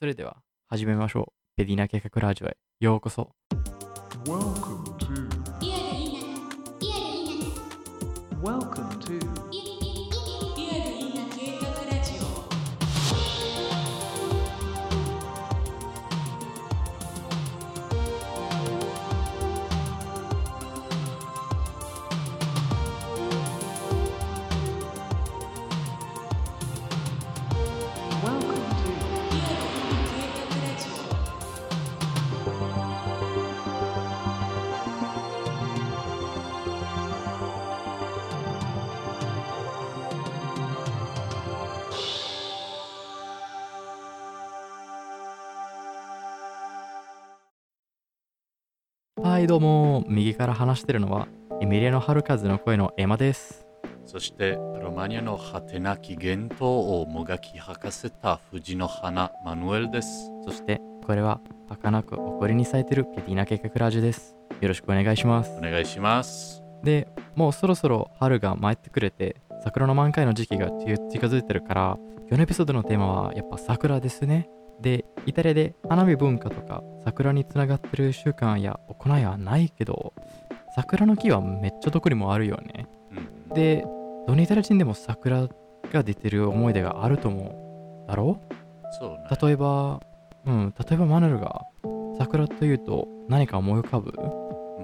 それでは始めましょう。ペディナ計画ラジオへようこそ。Welcome to はい、どうも。右から話してるのは、エミリアの春風の声のエマです。そしてロマニアの果てなき幻冬をもがき吐かせた藤の花マヌエルです。そして、これは、儚く怒りに咲いてるペディナ計画ラジオです。よろしくお願いしますお。願いします。で、もうそろそろ春が参ってくれて、桜の満開の時期が近近づいてるから、今日のエピソードのテーマはやっぱ桜ですね。で、イタリアで花火文化とか桜につながってる習慣や行いはないけど、桜の木はめっちゃどこにもあるよね。うん、で、どのイタリア人でも桜が出てる思い出があると思う。だろ？そうね。例えば、うん、例えばマヌルが桜というと何か思い浮かぶ？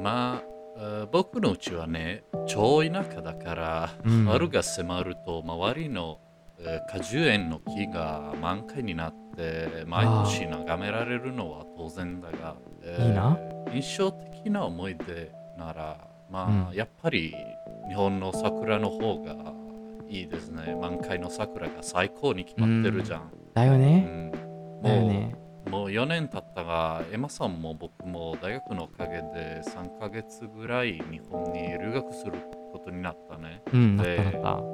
まあ、えー僕のうちはね、超田舎だから、うん 春が迫ると周りの、えー果樹園の木が満開になって毎年眺められるのは当然だが、えーいいな印象的な思い出なら、まあ、うんやっぱり日本の桜の方がいいですね。満開の桜が最高に決まってるじゃん。うだよね。んだよもうね。もう4年経ったが、エマさんも僕も大学のおかげで3ヶ月ぐらい日本に留学することになったね。うん、で。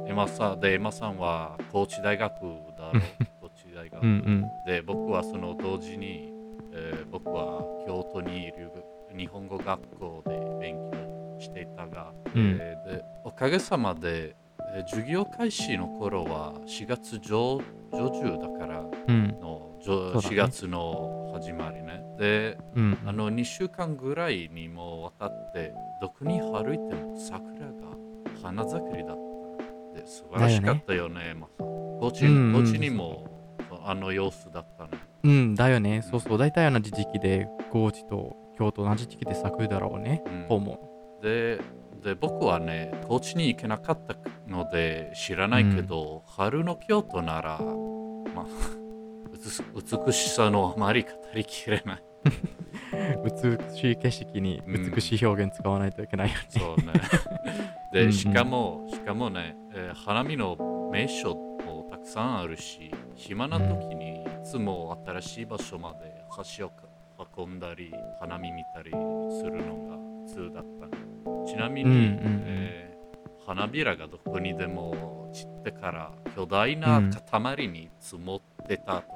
エマさんで、エマさんは高知大学だろう。高知大学。うんうん。で、僕はその同時に、えー僕は京都に留学日本語学校で勉強していたが、うんえーでおかげさまで、えー授業開始の頃は4月上上旬だから、うん。の4月の始まりね。で、うん。あの2週間ぐらいにもわたって、どこに歩いても桜が花盛りだった。で素晴らしかったよね、まさ。高知うんうんにもあの様子だったね。うん、だよね。そうそう。大体同じ時期で、高知と京都同じ時期で咲くだろうね。思でで僕はね、高知に行けなかったので知らないけど、春の京都なら、まあ、美しさのあまり語りきれない。う。美しい景色に美しい表現使わないといけないよね。そうね。うんうんで、しかも、しかもね、えー花見の名所もたくさんあるし、暇な時にいつも新しい場所まで橋を運んだり、花見見たりするのが普通だったね。ちなみに、うんうんうんえー花びらがどこにでも散ってから巨大な塊に積もってたと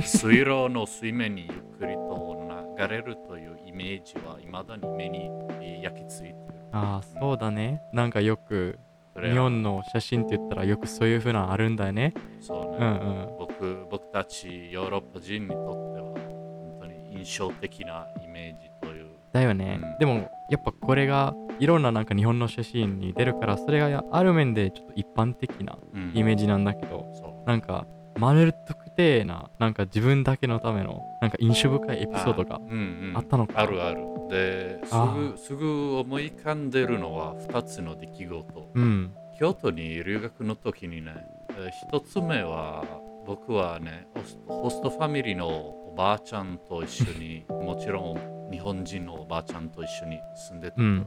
水路の水面にゆっくりと流れるというイメージは未だに目にえー焼き付いている。ああ、そうだね。なんかよく、日本の写真って言ったらよくそういう風なのあるんだよね。そうね、うんうん。僕僕たちヨーロッパ人にとっては本当に印象的なイメージという。だよね、うんでもやっぱこれがいろんななんか日本の写真に出るからそれがある面でちょっと一般的なうんイメージなんだけど、そうなんかマネル特定ななんか自分だけのためのなんか印象深いエピソードがあうんうんあったのかあるある。ですあぐすぐ思い浮かんでるのは2つの出来事。うん京都に留学の時にね、えー一つ目は僕はねホスト、ファミリーのおばあちゃんと一緒に、もちろん日本人のおばあちゃんと一緒に住んでた頃ね。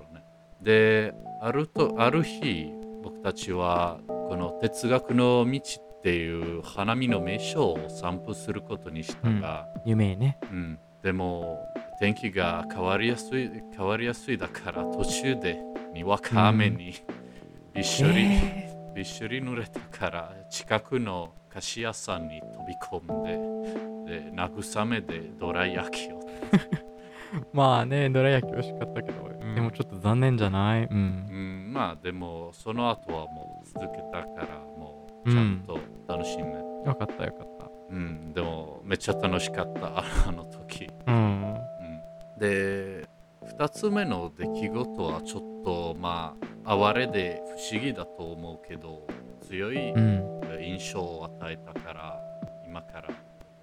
で、あるとある日、僕たちはこの哲学の道っていう花見の名所を散歩することにしたが、夢ね。うん、でも天気が変わりやすい変わりやすいだから途中でにわか雨にびっしょり、え。びっしょり濡れたから近くの菓子屋さんに飛び込んでで慰めでどら焼きを、ー まあねどら焼き美味しかったけど、ん。でもちょっと残念じゃない？うん。うん、まあでもその後はもう続けたからちゃんと楽しめ、よかったよかった。うん、でもめっちゃ楽しかった、あの時。うん。うん、で、2つ目の出来事はちょっとまあ、哀れで不思議だと思うけど、強いうん。印象を与えたから、今から、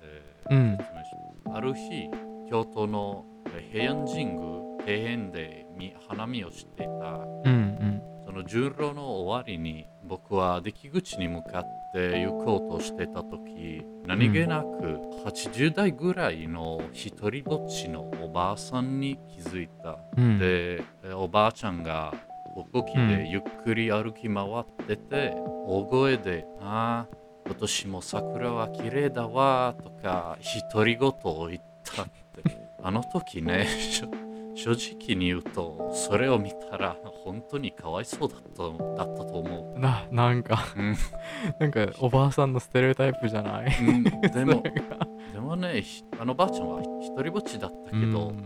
えーうん。説明します。ある日、京都のえー平安神宮庭園でみ花見をしていた。うんうん。その順路の終わりに僕は出来口に向かって行こうとしてた時何気なく80代ぐらいの一人ぼっちのおばあさんに気づいた。うん。でえおばあちゃんが歩行器でゆっくり歩き回ってて、大声で「ああ今年も桜は綺麗だわ」とか独り言を言ったってあの時ね しょ正直に言うとそれを見たら本当にかわいそうだっただったと思ななんかう。うん。なんかおばあさんのステレオタイプじゃない？うん、でも でもねひあのばあちゃんは一人ぼっちだったけど、うん。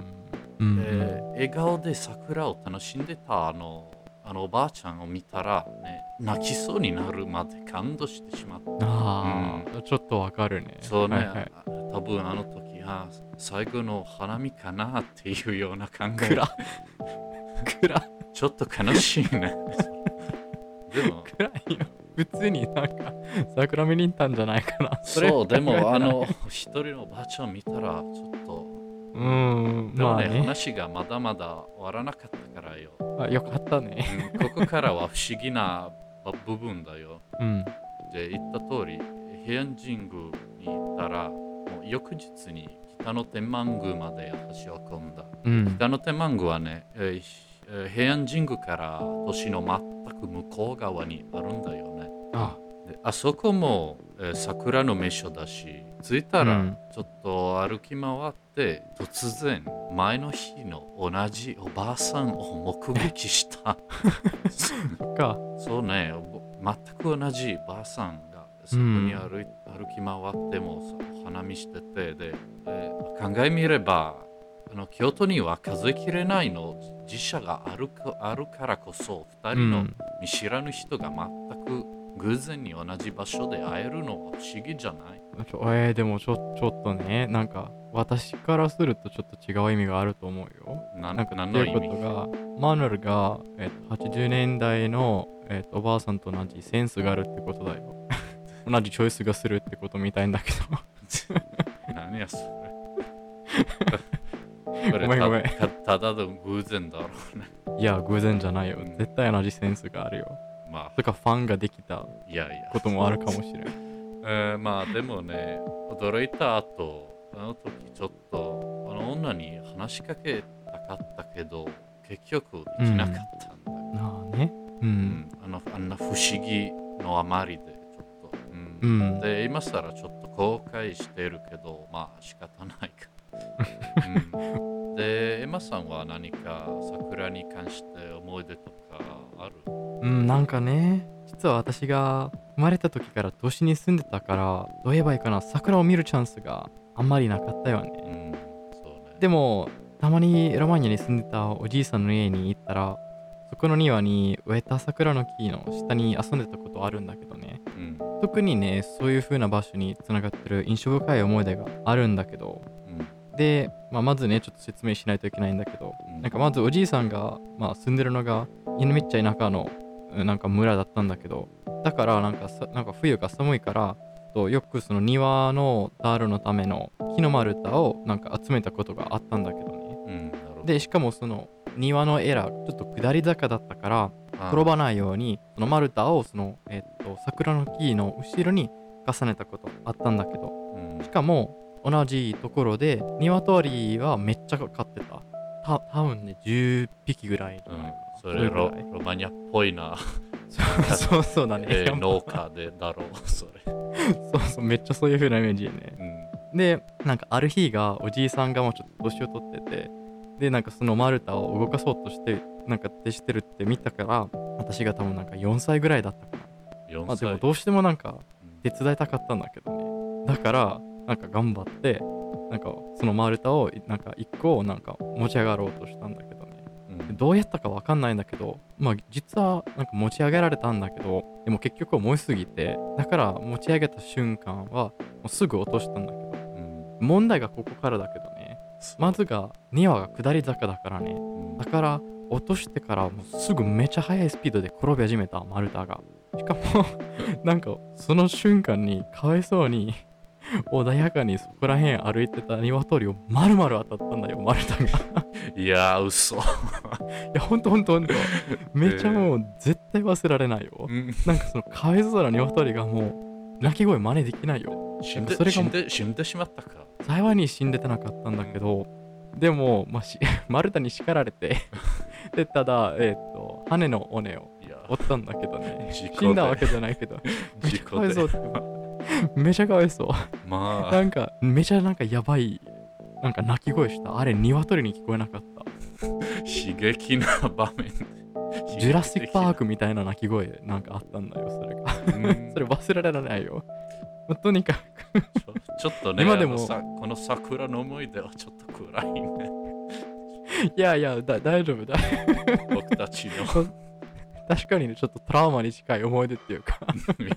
うん。えー笑顔で桜を楽しんでたあのあのおばあちゃんを見たら、ね、泣きそうになるまで感動してしまった。ああ、ちょっとわかるね。そうね、はいはい。あ多分あの時あ最後の花見かなっていうような考え。暗暗ちょっと悲しいね。でも、暗いよ。普通になんか桜見に行ったんじゃないかな。れそう、でもあの一人のおばあちゃんを見たらちょっと、うーんでもね、まあね。話がまだまだ終わらなかったからよ。あよかったね。うんここからは不思議な部分だよ。うん。で言った通り平安神宮に行ったら翌日に北の天満宮まで足を込んだ。うん。北の天満宮はね、えー平安神宮から都市の全く向こう側にあるんだよね。あ。であそこも、えー桜の名所だし着いたらうん。ちょっと歩き回って、突然前の日の同じおばあさんを目撃した。か。そうね、ぼ全く同じばあさんがそこに歩い、歩き回っても花見しててで、えー考えみればあの京都には数えきれないの自社があるかあるからこそ2人の見知らぬ人が全く偶然に同じ場所で会えるのは不思議じゃない？えー、でもちょちょっとねなんか私からするとちょっと違う意味があると思うよ。ななんか何の意味？ことがマヌルが、えっと80年代の、えっとおばあさんと同じセンスがあるってことだよ同じチョイスがするってことみたいんだけど。何やそれ。ごめんごめん。たたただの偶然だろうね。いや偶然じゃないよ。うん。絶対同じセンスがあるよ。まとかファンができたあいやいやこともあるかもしれん。えーまあでもね、驚いた後、あの時ちょっと、あの女に話しかけたかったけど、結局できなかったんだよ。なあね。ううんん。あのあんな不思議のあまりで、うんで、今更ちょっと後悔してるけど、まあ仕方ないか。うん、で、エマさんは何か桜に関して思い出とかある？うんなんかね実は私が生まれた時から都市に住んでたからどう言えばいいかな桜を見るチャンスがあんまりなかったよねうん、そうね。でもたまにロマニアに住んでたおじいさんの家に行ったらそこの庭に植えた桜の木の下に遊んでたことあるんだけどね。うん、特にねそういう風な場所につながってる印象深い思い出があるんだけど。うん、で、まあ、まずねちょっと説明しないといけないんだけど。うん。なんかまずおじいさんが、まあ、住んでるのがめっちゃ田舎のうんなんか村だったんだけど。だからなんかさなんか冬が寒いからとよくその庭のダールのための木の丸太をなんか集めたことがあったんだけどね。うん。でしかもその庭のエラちょっと下り坂だったからあ転ばないようにその丸太をその、えっと桜の木の後ろに重ねたことあったんだけど。うん。しかも同じところで鶏はめっちゃ飼ってた。た多分ね10匹ぐらい。じゃないかな、それロロマニアっぽいな、そうそうだね、えー農家でだろう、それ。そうそうめっちゃそういう風なイメージでね。うん。でなんかある日がおじいさんがもうちょっと年を取っててでなんかその丸太を動かそうとしてなんか徹してるって見たから私が多分なんか4歳ぐらいだったかな、4まあ、でも歳。どうしてもなんかうん。手伝いたかったんだけどね。だからなんか頑張ってなんかその丸太をなんか1個なんか持ち上がろうとしたんだけどね。うん。どうやったかわかんないんだけど、まあ実はなんか持ち上げられたんだけど、でも結局重いすぎて、だから持ち上げた瞬間はもうすぐ落としたんだけど、うん。問題がここからだけどね、まずが2話が下り坂だからね、うんだから落としてからもうすぐめちゃ速いスピードで転び始めた丸太が。しかも なんかその瞬間にかわいそうに 穏やかにそこら辺歩いてた鶏を丸々当たったんだよ、丸太が。いやー、嘘。いや、ほんとほんとほんと。めっちゃもう絶対忘れられないよう。んなんかそのかわいそうな鶏がもう鳴き声真似できないよ。死んでそれが死んで死んでしまったか。幸いに死んでてなかったんだけど、でも、まあ、し 丸太に叱られて、で、ただ、えっ、と、羽の尾根を折ったんだけどね。死んだわけじゃないけど、めち事ゃかわい。そうって。めちゃかわいそう。まあ、なんか、めちゃなんかやばい、なんか鳴き声した。あれ、鶏に聞こえなかった。刺激な場面。ジュラシック・パークみたいな鳴き声なんかあったんだよ、それが。うんそれ忘れられないよ。まあとにかく、ちょちょっとね、今でもこの桜の思い出はちょっと暗いね。いやいや、だ大丈夫だ。僕たちの。確かにね、ちょっとトラウマに近い思い出っていうか。いや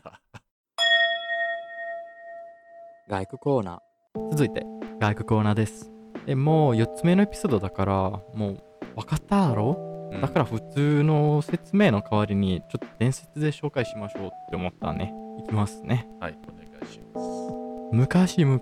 外区コーナー。続いて、外区コーナーです。え、もう4つ目のエピソードだから、もう分かっただろ？うんだから普通の説明の代わりに、ちょっと伝説で紹介しましょうって思ったね。いきますね。はい、お願いします。昔々、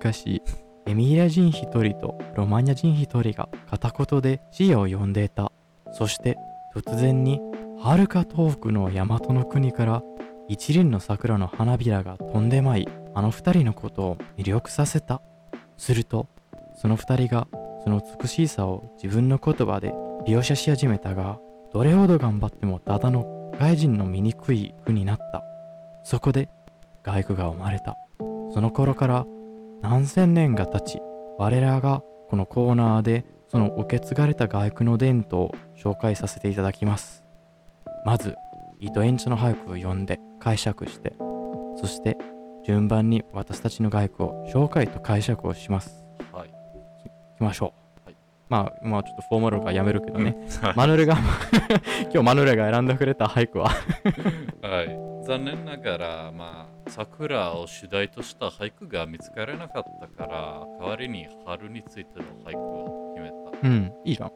エミリア人一人とロマニア人一人が片言で死を呼んでいた。そして突然に、はるか遠くの大和の国から一輪の桜の花びらが飛んでまい、あの二人のことを魅力させた。すると、その二人がその美しさを自分の言葉で描写し始めたが、どれほど頑張ってもただの外人の醜い句になった。そこで、外句が生まれた。その頃から何千年が経ち、我らがこのコーナーでその受け継がれた外句の伝統を紹介させていただきます。まず、糸延長の俳句を読んで解釈して、そして順番に私たちの外句を紹介と解釈をします。はい。いきましょう。はいまあ、まあちょっとフォーマルがやめるけどね。はいマヌルが、今日マヌルが選んでくれた俳句は、はい、残念ながら、まあ、桜を主題とした俳句が見つからなかったから、代わりに春についての俳句を決めた。うん、いいじゃん。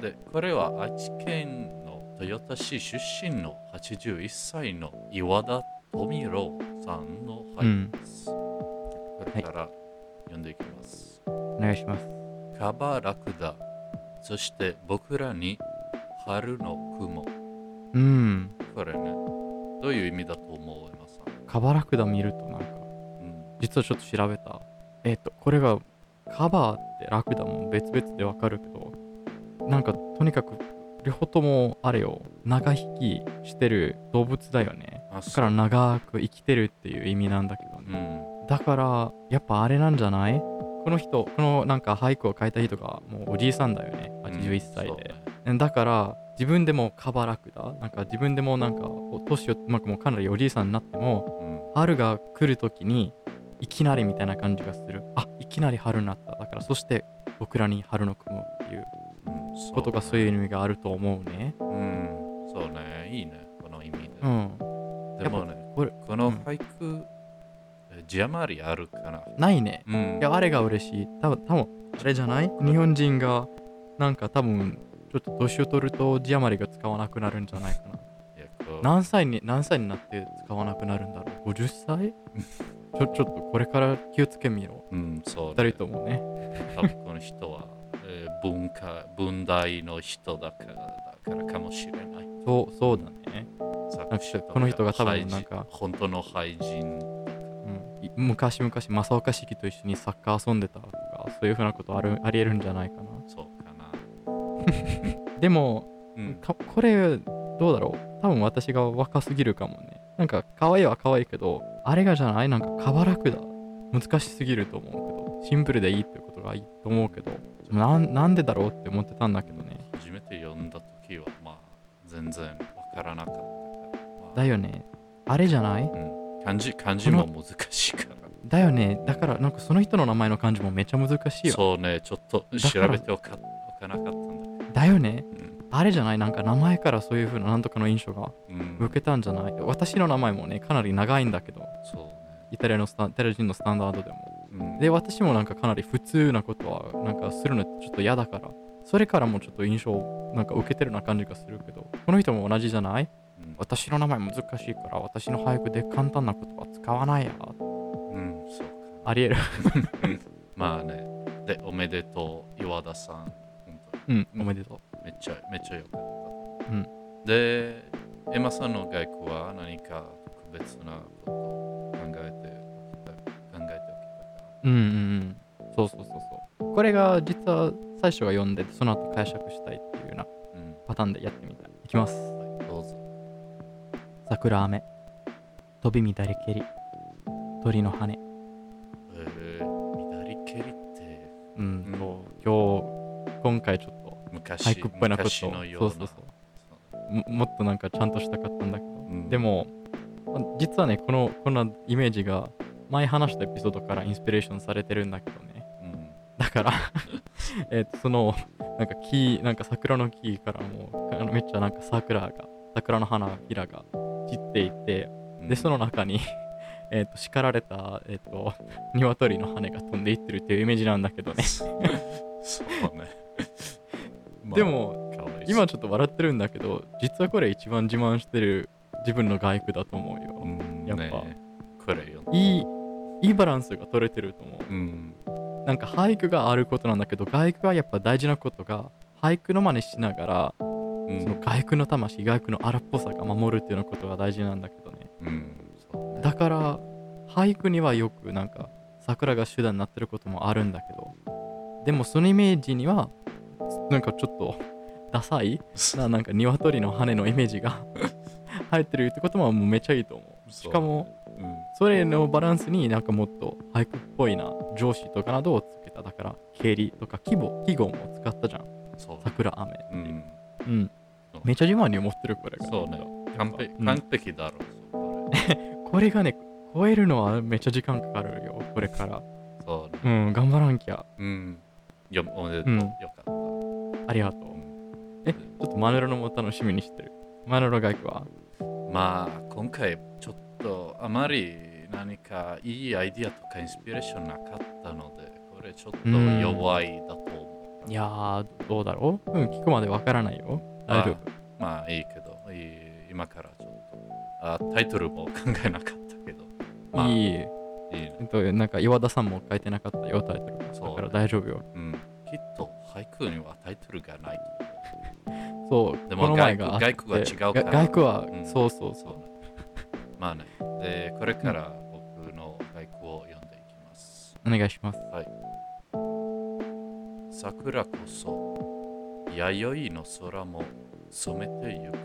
で、これは愛知県の豊田市出身の81歳の岩田富郎さんの俳句です。これから読んでいきます。お願いします。カバラクダ、そして僕らに春の雲。うん、これね、どういう意味だと思うエマさん。カバラクダ見るとなんか、うん実はちょっと調べた。えっ、と、これがカバーってラクダも別々でわかるけど、なんかとにかく両方ともあれよ、長生きしてる動物だよね。だから長く生きてるっていう意味なんだけどうね。ん。だから、やっぱあれなんじゃない？この人、このなんか俳句を書いた人がもうおじいさんだよね。81歳そうで。ねだから自分でもカバラクダなんか自分でもなんかお年を、まあ、もうかなりおじいさんになってもうん春が来るときにいきなりみたいな感じがするあいきなり春になっただからそして僕らに春の雲っていうことがそういう意味があると思うねうん。そうね。いいね。この意味で。うんでもね、これこの俳句、え字余りあるかな。ないね。うん。いやあれが嬉しい。多分多分あれじゃない？日本人がなんか多分ちょっと年を取ると字余りが使わなくなるんじゃないかな。何歳に何歳になって使わなくなるんだろう？50歳？ちょちょっとこれから気をつけみろう。ん、そう、二人ともね。多分この人は、えー文化、文大の人だからだからかもしれない。そうそうだね、この人が多分なんか本当の俳人。昔々正岡式と一緒にサッカー遊んでたとかそういうふうなことあるありえるんじゃないかな。そうかな。でもうん。かこれどうだろう？多分私が若すぎるかもね。なんか可愛いは可愛いけどあれがじゃない？なんかカバラクダ難しすぎると思うけど。シンプルでいいってことがいいと思うけど。なんなんでだろうって思ってたんだけどね。初めて読んだ時は、まあ、全然わからなかったから。まあ。だよね。あれじゃない？うん、漢字漢字も難しいから。だよね。だからなんかその人の名前の漢字もめっちゃ難しいよ。そうね、ちょっと調べておかなかったんだ。だよね。うん。あれじゃない？なんか名前からそういう風ななんとかの印象がうん。受けたんじゃない？私の名前もね、かなり長いんだけど、そうイタリアのスタイタリア人のスタンダードでも。ね。うん。で、私もなんかかなり普通なことはなんかするのちょっと嫌だから、それからもちょっと印象をなんか受けてるな感じがするけど、この人も同じじゃない？うん私の名前難しいから、私の俳句で簡単な言葉使わないや。うん、そうか。ありえる。まあね。で、おめでとう、岩田さん。本当うん、おめでとめっちゃ、めっちゃよかった。うんで、エマさんの外句は何か特別なことを考えて考えておきたか。う。うんうんうん。そうそうそうそう。これが実は最初が読んで、その後解釈したいっていうようなうん。パターンでやってみたい。いきます。桜雨。飛び乱れけり。鳥の羽。えー、左蹴りって。うん、うん。そう今日、今回ちょっと昔俳句っぽいなこと。のような。そうそうそう。ももっとなんかちゃんとしたかったんだけど、ん。でもあ実はねこのこんなイメージが前話したエピソードからインスピレーションされてるんだけどね。うん。だから えっとそのなんか木なんか桜の木からもあのめっちゃなんか桜が桜の花びらが散っていてうん。でその中に えっと叱られたえっと鶏の羽が飛んでいってるっていうイメージなんだけどね。そうね。まあでも今ちょっと笑ってるんだけど実はこれ一番自慢してる自分の外句だと思うよ、うんやっぱ。ねこれよ。いいいいバランスが取れてると思う。ん。うなんか俳句があることなんだけど外句はやっぱ大事なことが俳句の真似しながら、うんその外句の魂外句の荒っぽさが守るっていうようなことが大事なんだけどねうん。だから俳句にはよくなんか桜が手段になってることもあるんだけどでもそのイメージにはなんかちょっとダサい ななんか鶏の羽のイメージが 入ってるってことももうめっちゃいいと思うしかもうん。それのバランスになんかもっと俳句っぽいな上司とかなどをつけただから経理とか季語季語も使ったじゃん。桜雨ってう。いうんうんめっちゃ自慢に思ってるこれがそうね。完璧うん完璧だろう。そうこれこれがね超えるのはめっちゃ時間かかるよこれからそうね。うん頑張らんきゃうん。よおめでとう。うんよかった。ありがとうえちょっとマネロのも楽しみにしてる？マネロ外句はまあ、今回ちょっとあまり何かいいアイディアとかインスピレーションなかったので、これちょっとうん弱いだと思う。いやーどうだろう？うん聞くまでわからないよ。大丈夫。まあいいけど、いい今からちょっとあタイトルも考えなかったけど、まあいい。いいね。えっとなんか岩田さんも書いてなかったよタイトル。そうだから大丈夫よ。うん、きっと俳句にはタイトルがない。とそう。でもこの前が外句外句が違うから。が外句は、うん。そうそう思。そう。まあね。で、これから僕の俳句を読んでいきます。お願いします桜こそ弥生の空も染めてゆく。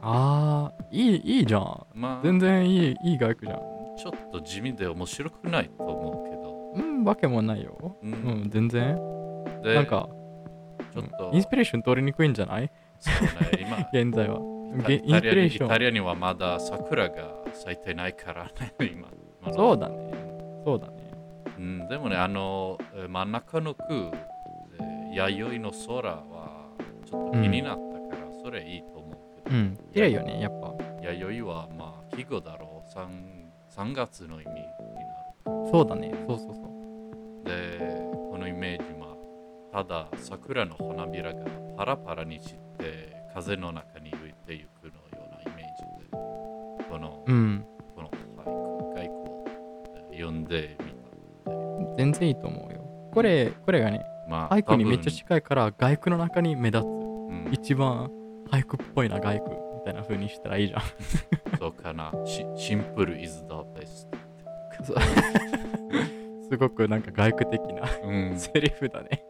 あーいいいいじゃん。まあ、全然いいいい外句じゃん。ちょっと地味で面白くないと思ううんわけもないよ。けど。ううん全然。でなんかちょっと、インスピレーション取りにくいんじゃない？そうね、今、現在は。イタげインスピレーシイタョンリアにはまだ桜が咲いてないからね、今。そうだね。そうだねうん、でもね、あの、えー真ん中の句、えー弥生の空はちょっと気になったから、それいいと思うけど、うん。綺麗よねやっぱ。弥生はまあ季語だろう。3, 3月の意味になる。そうだね。そうそうそう。でこのイメージはただ桜の花びらがパラパラに散って風の中に浮いていくのようなイメージでこの,、うん。この俳句外句をえー読んでみた全然いいと思うよ。これこれがねまあ俳句にめっちゃ多近いから外句の中に目立つ。分うん。一番俳句っぽいな外句みたいな風にしたらいいじゃん。そうかな。しシンプル is the best すごくなんか外句的なうん。セリフだね。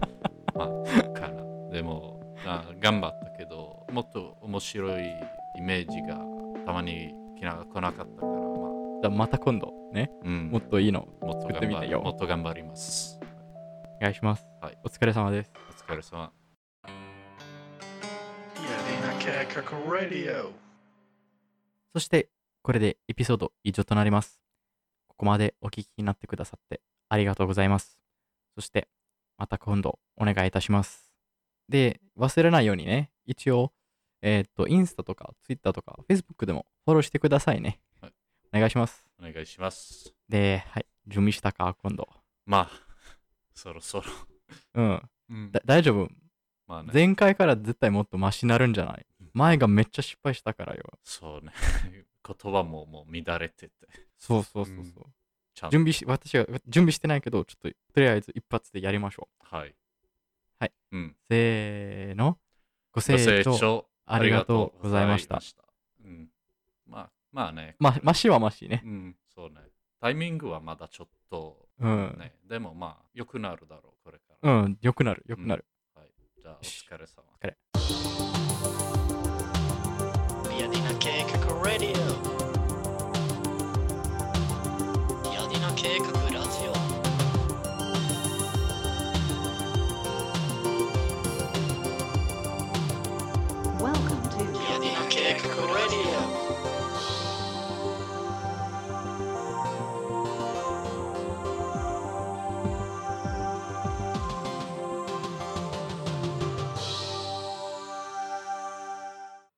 まあ、そうかな。でもあ、頑張ったけど、もっと面白いイメージがたまに来なかったから、まあ、じゃあまた今度。ね。うん、もっといいのもっと作ってみてよ。頑張りもっと頑張ります。お願いします、はい。お疲れ様です。お疲れ様。そしてこれでエピソード以上となります。ここまでお聞きになってくださってありがとうございます。そしてまた今度お願いいたします。で、忘れないようにね、一応、えーっと、インスタとか、ツイッターとか、フェイスブックでもフォローしてくださいね。はいお願いします。お願いします。で、はい、準備したか、今度。まあ、そろそろ。うん、うんだ大丈夫？まあね、前回から絶対もっとマシになるんじゃない？前がめっちゃ失敗したからよ。そうね。言葉ももう乱れてて。そうそうそうそう。うん準備し、私は準備してないけど、ちょっととりあえず一発でやりましょう。はい。はい。うん。せーの。ごご清聴ありがとうございました。うん。まあ、まあね。ま、マシはマシね。うん、そうね。タイミングはまだちょっと、うん。ね。でもまあ、良くなるだろう、これから。うん、よくなる、よくなる。はい。じゃあ、おし疲れ様。Piadina Cake Radio.